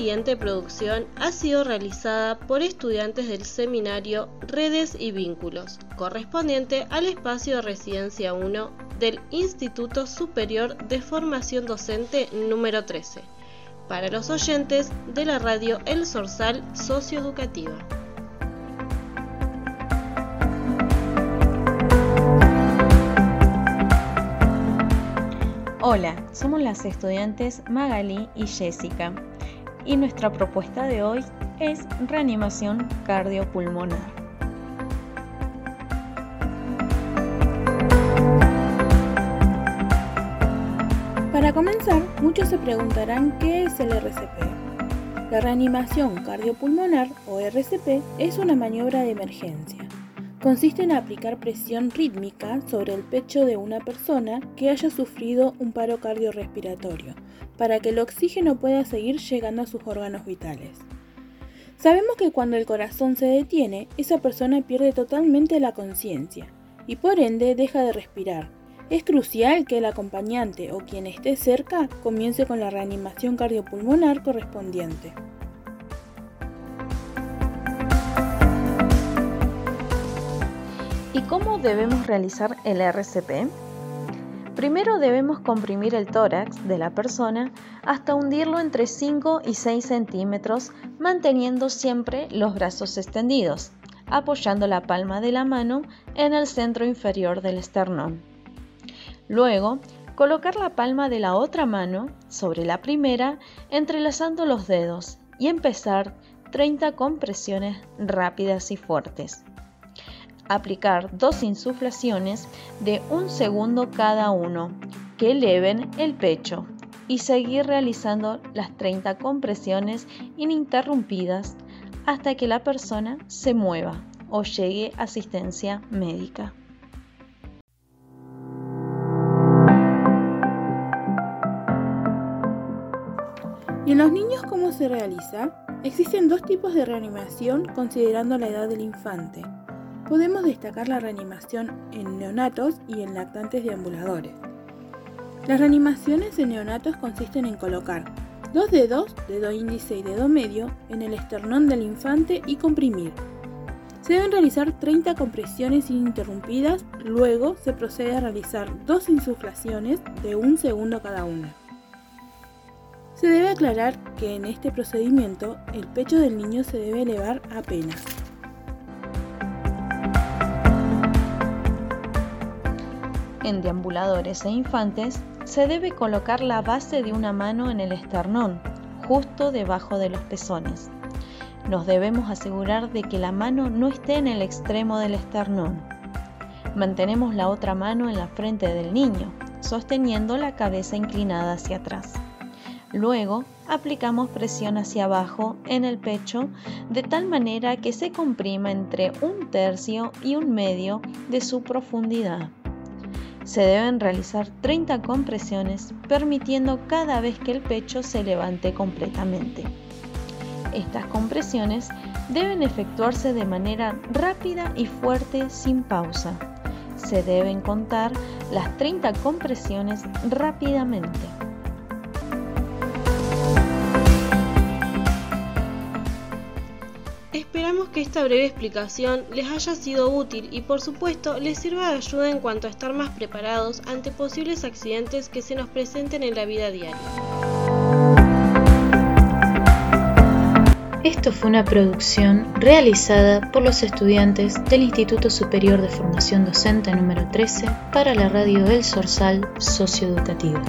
siguiente producción ha sido realizada por estudiantes del seminario Redes y Vínculos, correspondiente al espacio de residencia 1 del Instituto Superior de Formación Docente número 13, para los oyentes de la radio El Sorsal Socioeducativa. Hola, somos las estudiantes Magali y Jessica y nuestra propuesta de hoy es reanimación cardiopulmonar. Para comenzar, muchos se preguntarán qué es el RCP. La reanimación cardiopulmonar o RCP es una maniobra de emergencia consiste en aplicar presión rítmica sobre el pecho de una persona que haya sufrido un paro cardiorrespiratorio, para que el oxígeno pueda seguir llegando a sus órganos vitales. Sabemos que cuando el corazón se detiene, esa persona pierde totalmente la conciencia y por ende deja de respirar. Es crucial que el acompañante o quien esté cerca comience con la reanimación cardiopulmonar correspondiente. ¿Y cómo debemos realizar el RCP? Primero debemos comprimir el tórax de la persona hasta hundirlo entre 5 y 6 centímetros, manteniendo siempre los brazos extendidos, apoyando la palma de la mano en el centro inferior del esternón. Luego, colocar la palma de la otra mano sobre la primera, entrelazando los dedos y empezar 30 compresiones rápidas y fuertes aplicar dos insuflaciones de un segundo cada uno que eleven el pecho y seguir realizando las 30 compresiones ininterrumpidas hasta que la persona se mueva o llegue asistencia médica. ¿Y en los niños cómo se realiza? Existen dos tipos de reanimación considerando la edad del infante. Podemos destacar la reanimación en neonatos y en lactantes deambuladores. Las reanimaciones en neonatos consisten en colocar dos dedos, dedo índice y dedo medio, en el esternón del infante y comprimir. Se deben realizar 30 compresiones ininterrumpidas, luego se procede a realizar dos insuflaciones de un segundo cada una. Se debe aclarar que en este procedimiento el pecho del niño se debe elevar apenas. En deambuladores e infantes, se debe colocar la base de una mano en el esternón, justo debajo de los pezones. Nos debemos asegurar de que la mano no esté en el extremo del esternón. Mantenemos la otra mano en la frente del niño, sosteniendo la cabeza inclinada hacia atrás. Luego, aplicamos presión hacia abajo en el pecho de tal manera que se comprima entre un tercio y un medio de su profundidad. Se deben realizar 30 compresiones permitiendo cada vez que el pecho se levante completamente. Estas compresiones deben efectuarse de manera rápida y fuerte sin pausa. Se deben contar las 30 compresiones rápidamente. Esperamos que esta breve explicación les haya sido útil y por supuesto les sirva de ayuda en cuanto a estar más preparados ante posibles accidentes que se nos presenten en la vida diaria. Esto fue una producción realizada por los estudiantes del Instituto Superior de Formación Docente número 13 para la radio El Sorsal Socioeducativa.